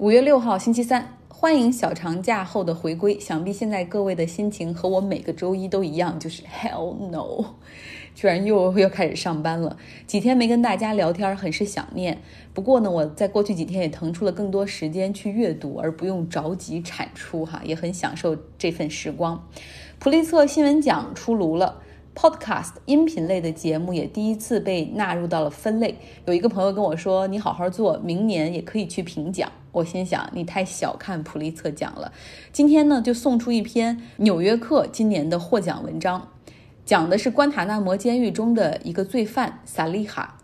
五月六号，星期三，欢迎小长假后的回归。想必现在各位的心情和我每个周一都一样，就是 Hell no，居然又又开始上班了。几天没跟大家聊天，很是想念。不过呢，我在过去几天也腾出了更多时间去阅读，而不用着急产出哈，也很享受这份时光。普利策新闻奖出炉了。Podcast 音频类的节目也第一次被纳入到了分类。有一个朋友跟我说：“你好好做，明年也可以去评奖。”我心想：“你太小看普利策奖了。”今天呢，就送出一篇《纽约客》今年的获奖文章，讲的是关塔那摩监狱中的一个罪犯萨利哈。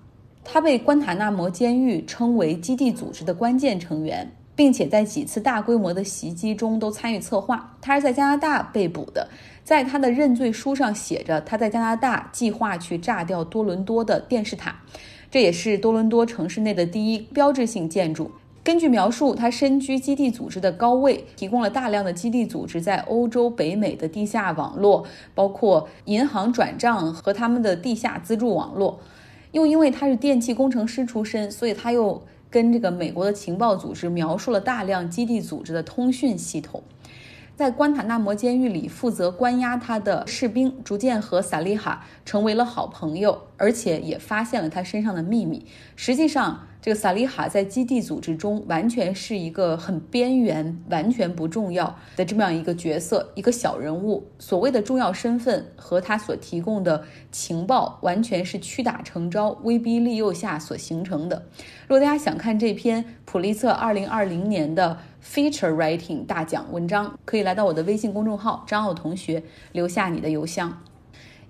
他被关塔那摩监狱称为基地组织的关键成员，并且在几次大规模的袭击中都参与策划。他是在加拿大被捕的。在他的认罪书上写着，他在加拿大计划去炸掉多伦多的电视塔，这也是多伦多城市内的第一标志性建筑。根据描述，他身居基地组织的高位，提供了大量的基地组织在欧洲、北美的地下网络，包括银行转账和他们的地下资助网络。又因为他是电气工程师出身，所以他又跟这个美国的情报组织描述了大量基地组织的通讯系统。在关塔那摩监狱里，负责关押他的士兵逐渐和萨利哈成为了好朋友，而且也发现了他身上的秘密。实际上，这个萨利哈在基地组织中完全是一个很边缘、完全不重要的这么样一个角色，一个小人物。所谓的重要身份和他所提供的情报，完全是屈打成招、威逼利诱下所形成的。如果大家想看这篇普利策二零二零年的 Feature Writing 大奖文章，可以来到我的微信公众号张奥同学，留下你的邮箱。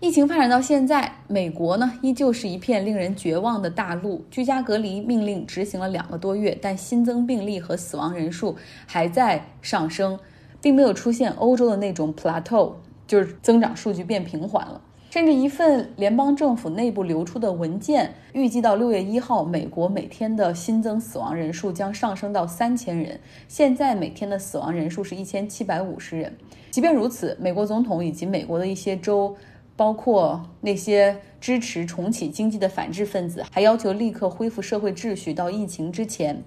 疫情发展到现在，美国呢依旧是一片令人绝望的大陆。居家隔离命令执行了两个多月，但新增病例和死亡人数还在上升，并没有出现欧洲的那种 plateau，就是增长数据变平缓了。甚至一份联邦政府内部流出的文件预计，到六月一号，美国每天的新增死亡人数将上升到三千人。现在每天的死亡人数是一千七百五十人。即便如此，美国总统以及美国的一些州。包括那些支持重启经济的反制分子，还要求立刻恢复社会秩序到疫情之前。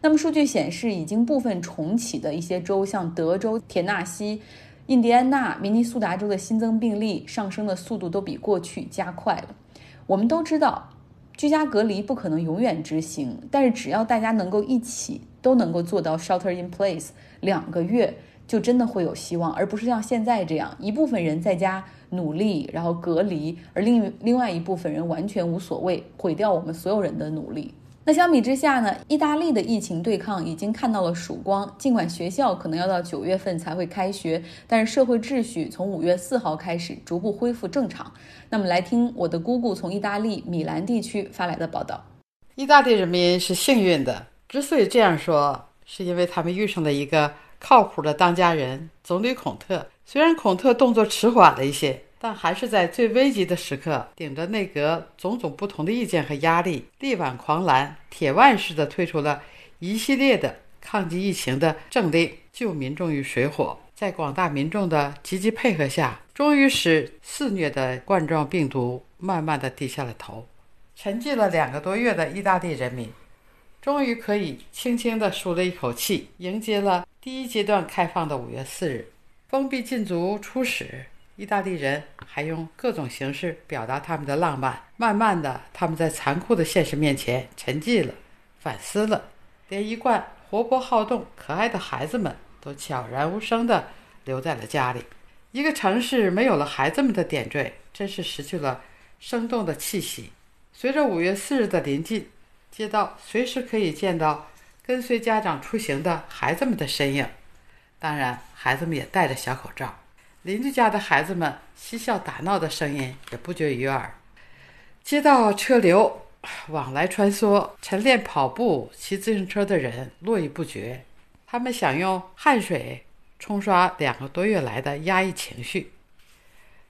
那么，数据显示，已经部分重启的一些州，像德州、田纳西、印第安纳、明尼苏达州的新增病例上升的速度都比过去加快了。我们都知道，居家隔离不可能永远执行，但是只要大家能够一起都能够做到 shelter in place 两个月。就真的会有希望，而不是像现在这样，一部分人在家努力，然后隔离，而另另外一部分人完全无所谓，毁掉我们所有人的努力。那相比之下呢？意大利的疫情对抗已经看到了曙光，尽管学校可能要到九月份才会开学，但是社会秩序从五月四号开始逐步恢复正常。那么来听我的姑姑从意大利米兰地区发来的报道。意大利人民是幸运的，之所以这样说，是因为他们遇上了一个。靠谱的当家人总理孔特，虽然孔特动作迟缓了一些，但还是在最危急的时刻，顶着内阁种种不同的意见和压力，力挽狂澜，铁腕式的推出了一系列的抗击疫情的政令，救民众于水火。在广大民众的积极配合下，终于使肆虐的冠状病毒慢慢的低下了头。沉寂了两个多月的意大利人民，终于可以轻轻地舒了一口气，迎接了。第一阶段开放的五月四日，封闭禁足初始，意大利人还用各种形式表达他们的浪漫。慢慢的，他们在残酷的现实面前沉寂了，反思了，连一贯活泼好动、可爱的孩子们都悄然无声地留在了家里。一个城市没有了孩子们的点缀，真是失去了生动的气息。随着五月四日的临近，街道随时可以见到。跟随家长出行的孩子们的身影，当然，孩子们也戴着小口罩。邻居家的孩子们嬉笑打闹的声音也不绝于耳。街道车流往来穿梭，晨练跑步、骑自行车的人络绎不绝。他们想用汗水冲刷两个多月来的压抑情绪。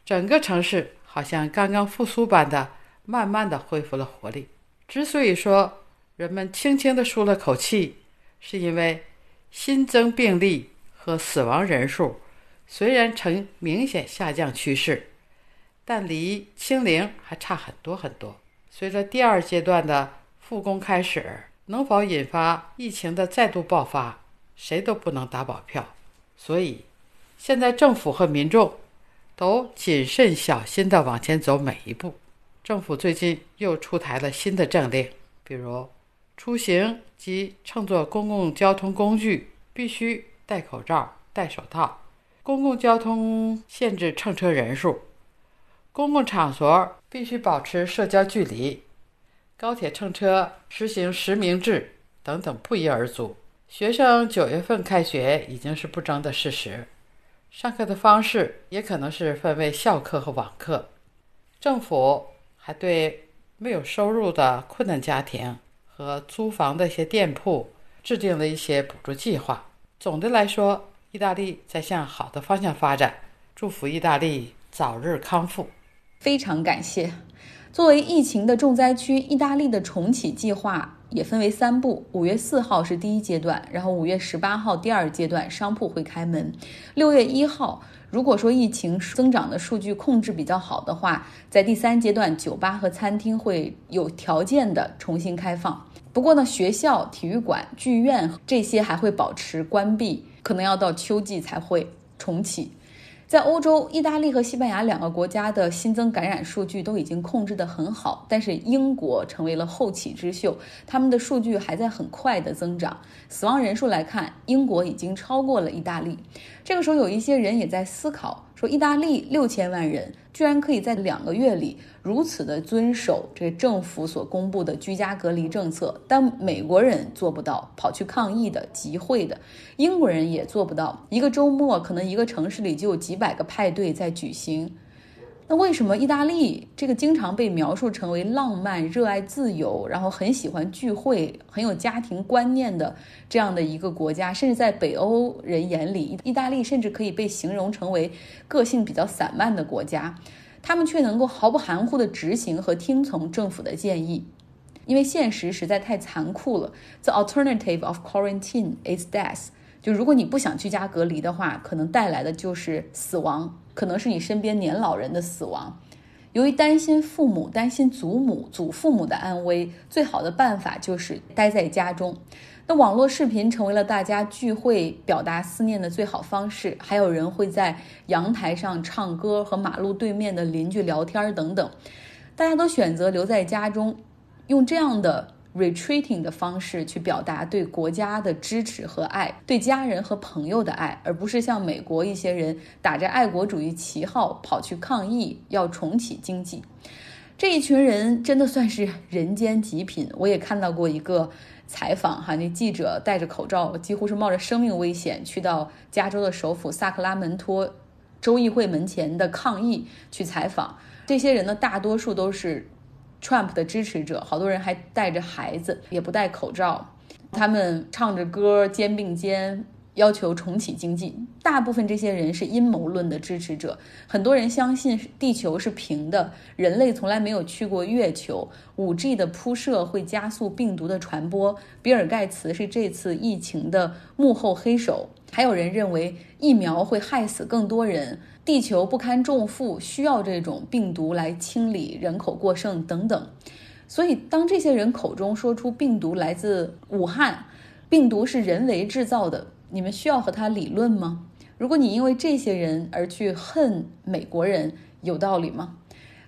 整个城市好像刚刚复苏般的，慢慢的恢复了活力。之所以说，人们轻轻地舒了口气，是因为新增病例和死亡人数虽然呈明显下降趋势，但离清零还差很多很多。随着第二阶段的复工开始，能否引发疫情的再度爆发，谁都不能打保票。所以，现在政府和民众都谨慎小心地往前走每一步。政府最近又出台了新的政令，比如出行及乘坐公共交通工具必须戴口罩、戴手套；公共交通限制乘车人数；公共场所必须保持社交距离；高铁乘车实行实名制等等，不一而足。学生九月份开学已经是不争的事实，上课的方式也可能是分为校课和网课。政府。还对没有收入的困难家庭和租房的一些店铺制定了一些补助计划。总的来说，意大利在向好的方向发展。祝福意大利早日康复。非常感谢。作为疫情的重灾区，意大利的重启计划也分为三步：五月四号是第一阶段，然后五月十八号第二阶段商铺会开门，六月一号。如果说疫情增长的数据控制比较好的话，在第三阶段，酒吧和餐厅会有条件的重新开放。不过呢，学校、体育馆、剧院这些还会保持关闭，可能要到秋季才会重启。在欧洲，意大利和西班牙两个国家的新增感染数据都已经控制得很好，但是英国成为了后起之秀，他们的数据还在很快的增长。死亡人数来看，英国已经超过了意大利。这个时候，有一些人也在思考。说意大利六千万人居然可以在两个月里如此的遵守这政府所公布的居家隔离政策，但美国人做不到，跑去抗议的、集会的，英国人也做不到。一个周末可能一个城市里就有几百个派对在举行。那为什么意大利这个经常被描述成为浪漫、热爱自由，然后很喜欢聚会、很有家庭观念的这样的一个国家，甚至在北欧人眼里，意大利甚至可以被形容成为个性比较散漫的国家，他们却能够毫不含糊地执行和听从政府的建议？因为现实实在太残酷了。The alternative of quarantine is death。就如果你不想居家隔离的话，可能带来的就是死亡。可能是你身边年老人的死亡，由于担心父母、担心祖母、祖父母的安危，最好的办法就是待在家中。那网络视频成为了大家聚会、表达思念的最好方式。还有人会在阳台上唱歌，和马路对面的邻居聊天等等。大家都选择留在家中，用这样的。Retreating 的方式去表达对国家的支持和爱，对家人和朋友的爱，而不是像美国一些人打着爱国主义旗号跑去抗议，要重启经济。这一群人真的算是人间极品。我也看到过一个采访，哈，那记者戴着口罩，几乎是冒着生命危险去到加州的首府萨克拉门托州议会门前的抗议去采访。这些人呢，大多数都是。Trump 的支持者，好多人还带着孩子，也不戴口罩，他们唱着歌，肩并肩，要求重启经济。大部分这些人是阴谋论的支持者，很多人相信地球是平的，人类从来没有去过月球，5G 的铺设会加速病毒的传播，比尔盖茨是这次疫情的幕后黑手，还有人认为疫苗会害死更多人。地球不堪重负，需要这种病毒来清理人口过剩等等。所以，当这些人口中说出病毒来自武汉，病毒是人为制造的，你们需要和他理论吗？如果你因为这些人而去恨美国人，有道理吗？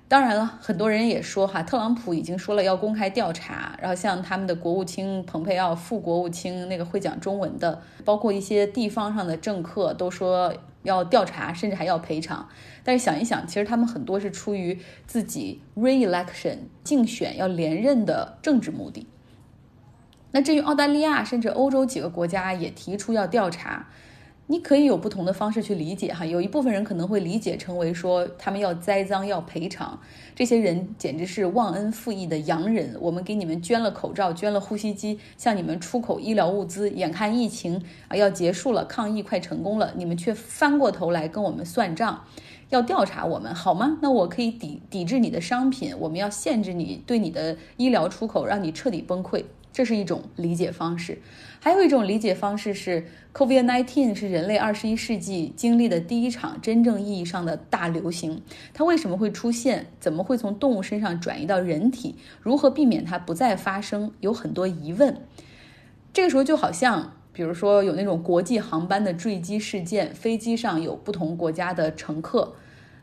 当然了，很多人也说哈，特朗普已经说了要公开调查，然后像他们的国务卿蓬佩奥、副国务卿那个会讲中文的，包括一些地方上的政客都说要调查，甚至还要赔偿。但是想一想，其实他们很多是出于自己 re-election 竞选要连任的政治目的。那至于澳大利亚，甚至欧洲几个国家也提出要调查。你可以有不同的方式去理解哈，有一部分人可能会理解成为说他们要栽赃要赔偿，这些人简直是忘恩负义的洋人。我们给你们捐了口罩，捐了呼吸机，向你们出口医疗物资，眼看疫情啊要结束了，抗疫快成功了，你们却翻过头来跟我们算账，要调查我们好吗？那我可以抵抵制你的商品，我们要限制你对你的医疗出口，让你彻底崩溃。这是一种理解方式。还有一种理解方式是，COVID-19 是人类二十一世纪经历的第一场真正意义上的大流行。它为什么会出现？怎么会从动物身上转移到人体？如何避免它不再发生？有很多疑问。这个时候就好像，比如说有那种国际航班的坠机事件，飞机上有不同国家的乘客。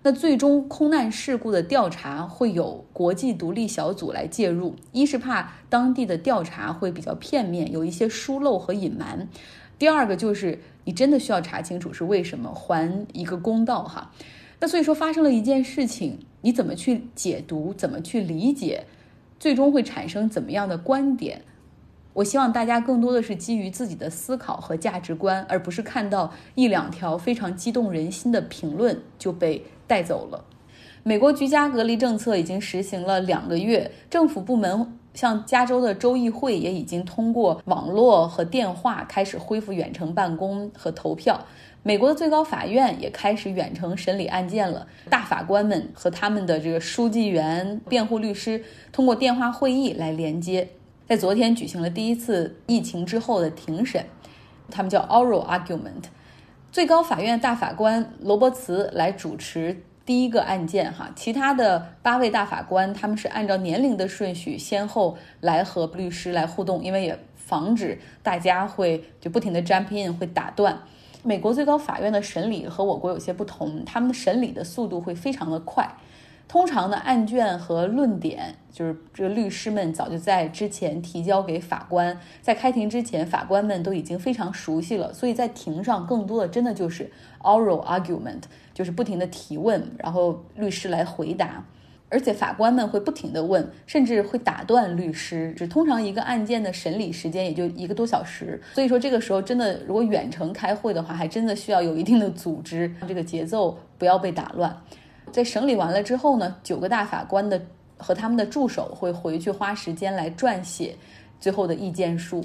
那最终空难事故的调查会有国际独立小组来介入，一是怕当地的调查会比较片面，有一些疏漏和隐瞒；第二个就是你真的需要查清楚是为什么，还一个公道哈。那所以说发生了一件事情，你怎么去解读，怎么去理解，最终会产生怎么样的观点？我希望大家更多的是基于自己的思考和价值观，而不是看到一两条非常激动人心的评论就被。带走了。美国居家隔离政策已经实行了两个月，政府部门像加州的州议会也已经通过网络和电话开始恢复远程办公和投票。美国的最高法院也开始远程审理案件了，大法官们和他们的这个书记员、辩护律师通过电话会议来连接。在昨天举行了第一次疫情之后的庭审，他们叫 oral argument。最高法院大法官罗伯茨来主持第一个案件，哈，其他的八位大法官他们是按照年龄的顺序先后来和律师来互动，因为也防止大家会就不停的 jump in 会打断。美国最高法院的审理和我国有些不同，他们的审理的速度会非常的快。通常的案卷和论点，就是这个律师们早就在之前提交给法官，在开庭之前，法官们都已经非常熟悉了，所以在庭上更多的真的就是 oral argument，就是不停的提问，然后律师来回答，而且法官们会不停的问，甚至会打断律师。只通常一个案件的审理时间也就一个多小时，所以说这个时候真的如果远程开会的话，还真的需要有一定的组织，这个节奏不要被打乱。在审理完了之后呢，九个大法官的和他们的助手会回去花时间来撰写最后的意见书。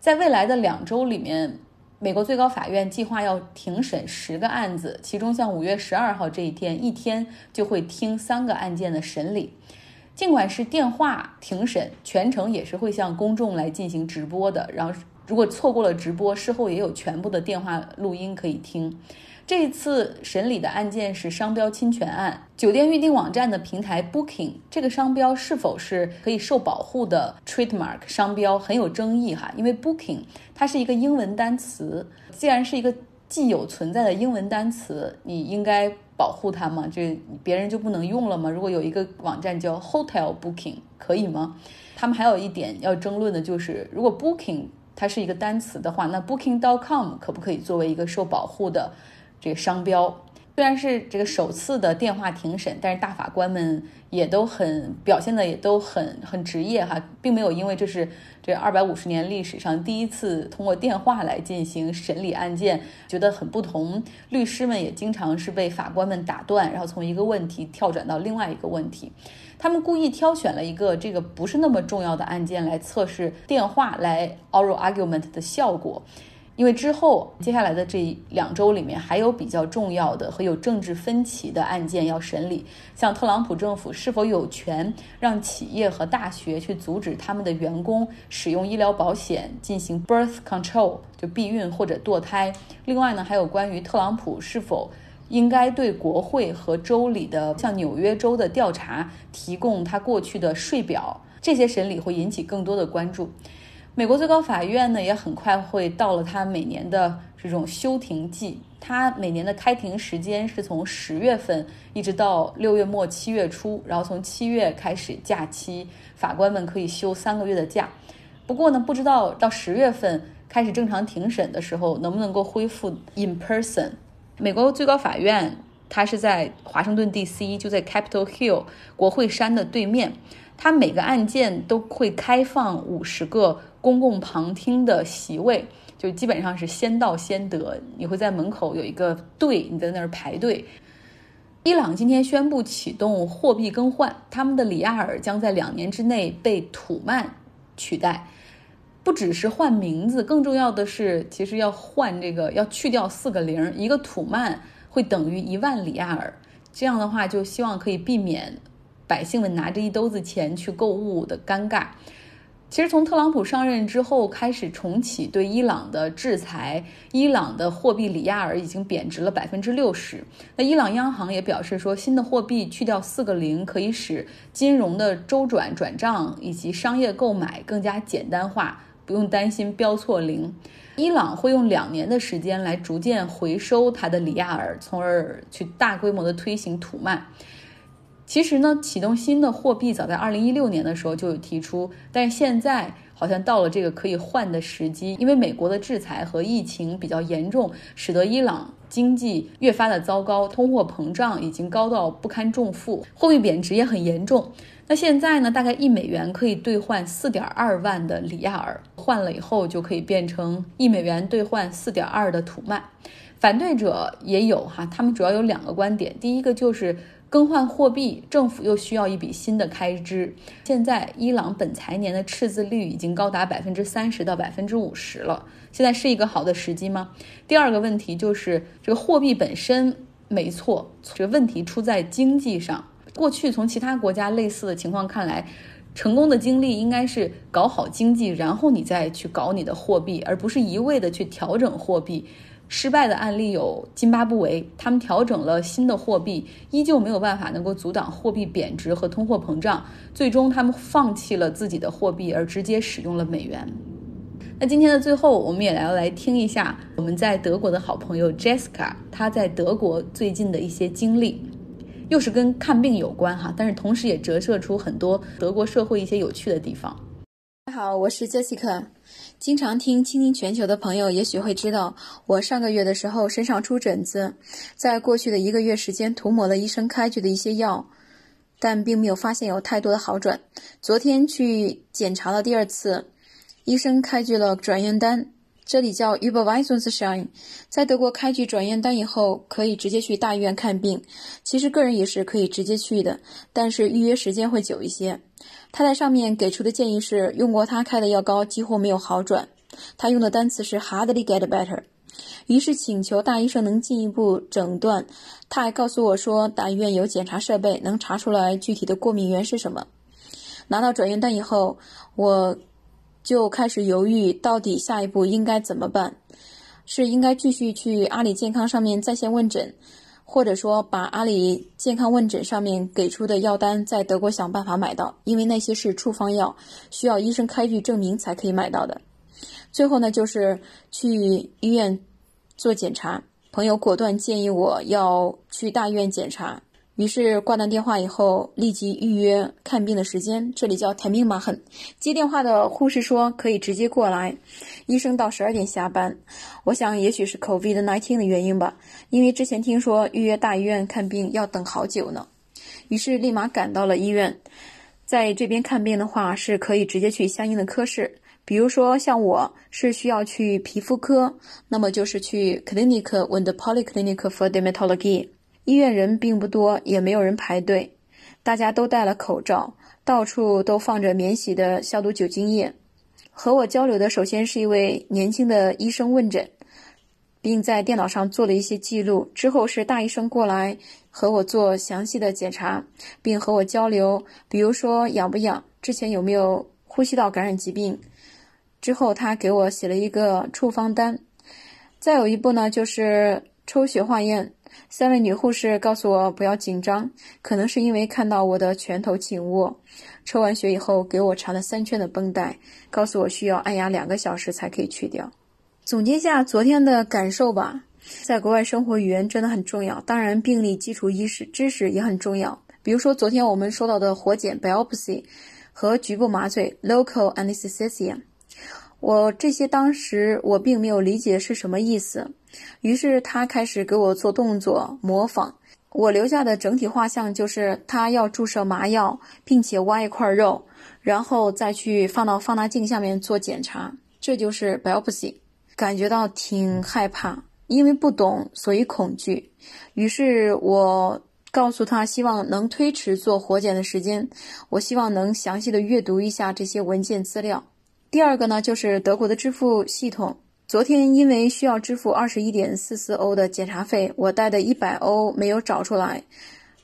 在未来的两周里面，美国最高法院计划要庭审十个案子，其中像五月十二号这一天，一天就会听三个案件的审理。尽管是电话庭审，全程也是会向公众来进行直播的。然后，如果错过了直播，事后也有全部的电话录音可以听。这次审理的案件是商标侵权案，酒店预订网站的平台 Booking 这个商标是否是可以受保护的 trademark 商标很有争议哈，因为 Booking 它是一个英文单词，既然是一个既有存在的英文单词，你应该保护它吗？这别人就不能用了吗？如果有一个网站叫 Hotel Booking 可以吗？他们还有一点要争论的就是，如果 Booking 它是一个单词的话，那 Booking.com 可不可以作为一个受保护的？这个商标虽然是这个首次的电话庭审，但是大法官们也都很表现的也都很很职业哈，并没有因为这是这二百五十年历史上第一次通过电话来进行审理案件，觉得很不同。律师们也经常是被法官们打断，然后从一个问题跳转到另外一个问题。他们故意挑选了一个这个不是那么重要的案件来测试电话来 oral argument 的效果。因为之后接下来的这两周里面还有比较重要的和有政治分歧的案件要审理，像特朗普政府是否有权让企业和大学去阻止他们的员工使用医疗保险进行 birth control 就避孕或者堕胎。另外呢，还有关于特朗普是否应该对国会和州里的像纽约州的调查提供他过去的税表，这些审理会引起更多的关注。美国最高法院呢，也很快会到了它每年的这种休庭季。它每年的开庭时间是从十月份一直到六月末七月初，然后从七月开始假期，法官们可以休三个月的假。不过呢，不知道到十月份开始正常庭审的时候，能不能够恢复 in person。美国最高法院它是在华盛顿 D.C.，就在 Capitol Hill 国会山的对面。它每个案件都会开放五十个。公共旁听的席位就基本上是先到先得，你会在门口有一个队，你在那儿排队。伊朗今天宣布启动货币更换，他们的里亚尔将在两年之内被土曼取代。不只是换名字，更重要的是，其实要换这个，要去掉四个零，一个土曼会等于一万里亚尔。这样的话，就希望可以避免百姓们拿着一兜子钱去购物的尴尬。其实从特朗普上任之后开始重启对伊朗的制裁，伊朗的货币里亚尔已经贬值了百分之六十。那伊朗央行也表示说，新的货币去掉四个零，可以使金融的周转、转账以及商业购买更加简单化，不用担心标错零。伊朗会用两年的时间来逐渐回收它的里亚尔，从而去大规模的推行土曼。其实呢，启动新的货币早在二零一六年的时候就有提出，但是现在好像到了这个可以换的时机，因为美国的制裁和疫情比较严重，使得伊朗经济越发的糟糕，通货膨胀已经高到不堪重负，货币贬值也很严重。那现在呢，大概一美元可以兑换四点二万的里亚尔，换了以后就可以变成一美元兑换四点二的土曼。反对者也有哈，他们主要有两个观点，第一个就是。更换货币，政府又需要一笔新的开支。现在伊朗本财年的赤字率已经高达百分之三十到百分之五十了，现在是一个好的时机吗？第二个问题就是这个货币本身没错，这个问题出在经济上。过去从其他国家类似的情况看来，成功的经历应该是搞好经济，然后你再去搞你的货币，而不是一味的去调整货币。失败的案例有津巴布韦，他们调整了新的货币，依旧没有办法能够阻挡货币贬值和通货膨胀，最终他们放弃了自己的货币，而直接使用了美元。那今天的最后，我们也要来听一下我们在德国的好朋友 Jessica，她在德国最近的一些经历，又是跟看病有关哈，但是同时也折射出很多德国社会一些有趣的地方。大家好，我是 Jessica。经常听《倾听全球》的朋友，也许会知道，我上个月的时候身上出疹子，在过去的一个月时间涂抹了医生开具的一些药，但并没有发现有太多的好转。昨天去检查了第二次，医生开具了转院单，这里叫 u b e r w e i s u n s s h i n e。在德国开具转院单以后，可以直接去大医院看病。其实个人也是可以直接去的，但是预约时间会久一些。他在上面给出的建议是，用过他开的药膏几乎没有好转。他用的单词是 hardly get better。于是请求大医生能进一步诊断。他还告诉我说，大医院有检查设备，能查出来具体的过敏源是什么。拿到转院单以后，我就开始犹豫，到底下一步应该怎么办？是应该继续去阿里健康上面在线问诊？或者说，把阿里健康问诊上面给出的药单在德国想办法买到，因为那些是处方药，需要医生开具证明才可以买到的。最后呢，就是去医院做检查，朋友果断建议我要去大医院检查。于是挂断电话以后，立即预约看病的时间。这里叫 Terminmachen。接电话的护士说可以直接过来。医生到十二点下班。我想也许是 COVID-19 的原因吧，因为之前听说预约大医院看病要等好久呢。于是立马赶到了医院。在这边看病的话，是可以直接去相应的科室。比如说像我是需要去皮肤科，那么就是去 Clinic when the Polyclinic for Dermatology。医院人并不多，也没有人排队，大家都戴了口罩，到处都放着免洗的消毒酒精液。和我交流的首先是一位年轻的医生问诊，并在电脑上做了一些记录。之后是大医生过来和我做详细的检查，并和我交流，比如说痒不痒，之前有没有呼吸道感染疾病。之后他给我写了一个处方单。再有一步呢，就是抽血化验。三位女护士告诉我不要紧张，可能是因为看到我的拳头紧握。抽完血以后，给我缠了三圈的绷带，告诉我需要按压两个小时才可以去掉。总结下昨天的感受吧，在国外生活，语言真的很重要。当然，病例基础医识知识也很重要。比如说，昨天我们说到的活检 （biopsy） 和局部麻醉 （local anesthesia）。我这些当时我并没有理解是什么意思，于是他开始给我做动作模仿。我留下的整体画像就是他要注射麻药，并且挖一块肉，然后再去放到放大镜下面做检查。这就是 biopsy。感觉到挺害怕，因为不懂，所以恐惧。于是我告诉他，希望能推迟做活检的时间，我希望能详细的阅读一下这些文件资料。第二个呢，就是德国的支付系统。昨天因为需要支付二十一点四四欧的检查费，我带的一百欧没有找出来，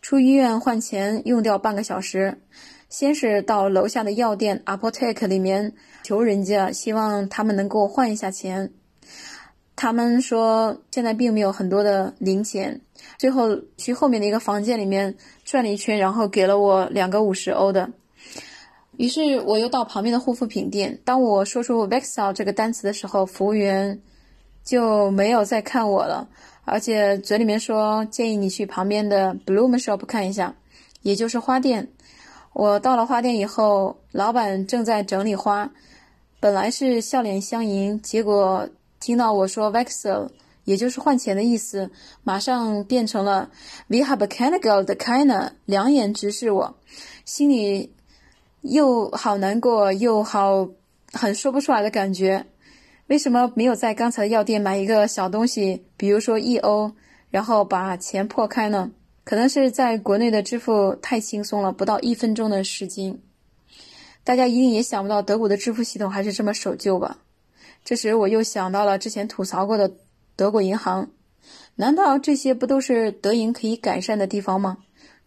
出医院换钱用掉半个小时。先是到楼下的药店 Apotheke 里面求人家，希望他们能给我换一下钱。他们说现在并没有很多的零钱。最后去后面的一个房间里面转了一圈，然后给了我两个五十欧的。于是我又到旁边的护肤品店。当我说出 Vexal 这个单词的时候，服务员就没有再看我了，而且嘴里面说建议你去旁边的 Bloom Shop 看一下，也就是花店。我到了花店以后，老板正在整理花，本来是笑脸相迎，结果听到我说 Vexal，也就是换钱的意思，马上变成了 We have a Canada 的 Kina，两眼直视我，心里。又好难过，又好很说不出来的感觉。为什么没有在刚才的药店买一个小东西，比如说一欧，然后把钱破开呢？可能是在国内的支付太轻松了，不到一分钟的时间。大家一定也想不到德国的支付系统还是这么守旧吧？这时我又想到了之前吐槽过的德国银行，难道这些不都是德银可以改善的地方吗？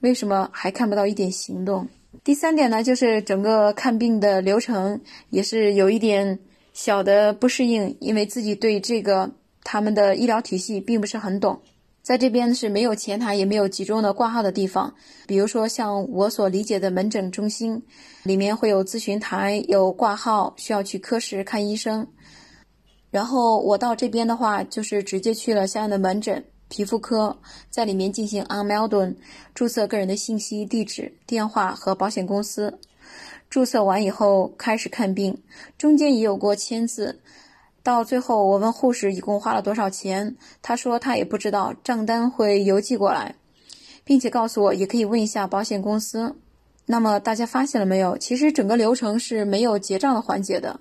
为什么还看不到一点行动？第三点呢，就是整个看病的流程也是有一点小的不适应，因为自己对这个他们的医疗体系并不是很懂。在这边是没有前台，也没有集中的挂号的地方。比如说像我所理解的门诊中心，里面会有咨询台，有挂号，需要去科室看医生。然后我到这边的话，就是直接去了相应的门诊。皮肤科在里面进行 onmeldon 注册个人的信息、地址、电话和保险公司。注册完以后开始看病，中间也有过签字。到最后我问护士一共花了多少钱，他说他也不知道，账单会邮寄过来，并且告诉我也可以问一下保险公司。那么大家发现了没有？其实整个流程是没有结账的环节的。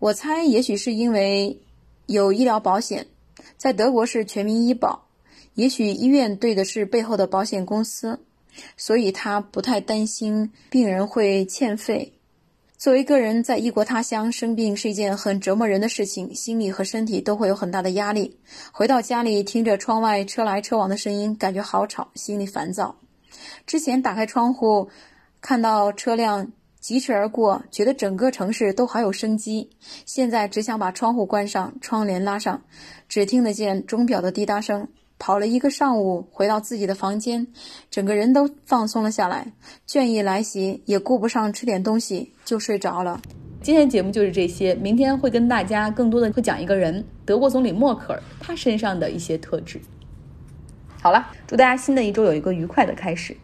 我猜也许是因为有医疗保险，在德国是全民医保。也许医院对的是背后的保险公司，所以他不太担心病人会欠费。作为个人在异国他乡生病是一件很折磨人的事情，心理和身体都会有很大的压力。回到家里，听着窗外车来车往的声音，感觉好吵，心里烦躁。之前打开窗户，看到车辆疾驰而过，觉得整个城市都好有生机。现在只想把窗户关上，窗帘拉上，只听得见钟表的滴答声。跑了一个上午，回到自己的房间，整个人都放松了下来。倦意来袭，也顾不上吃点东西，就睡着了。今天节目就是这些，明天会跟大家更多的会讲一个人，德国总理默克尔他身上的一些特质。好了，祝大家新的一周有一个愉快的开始。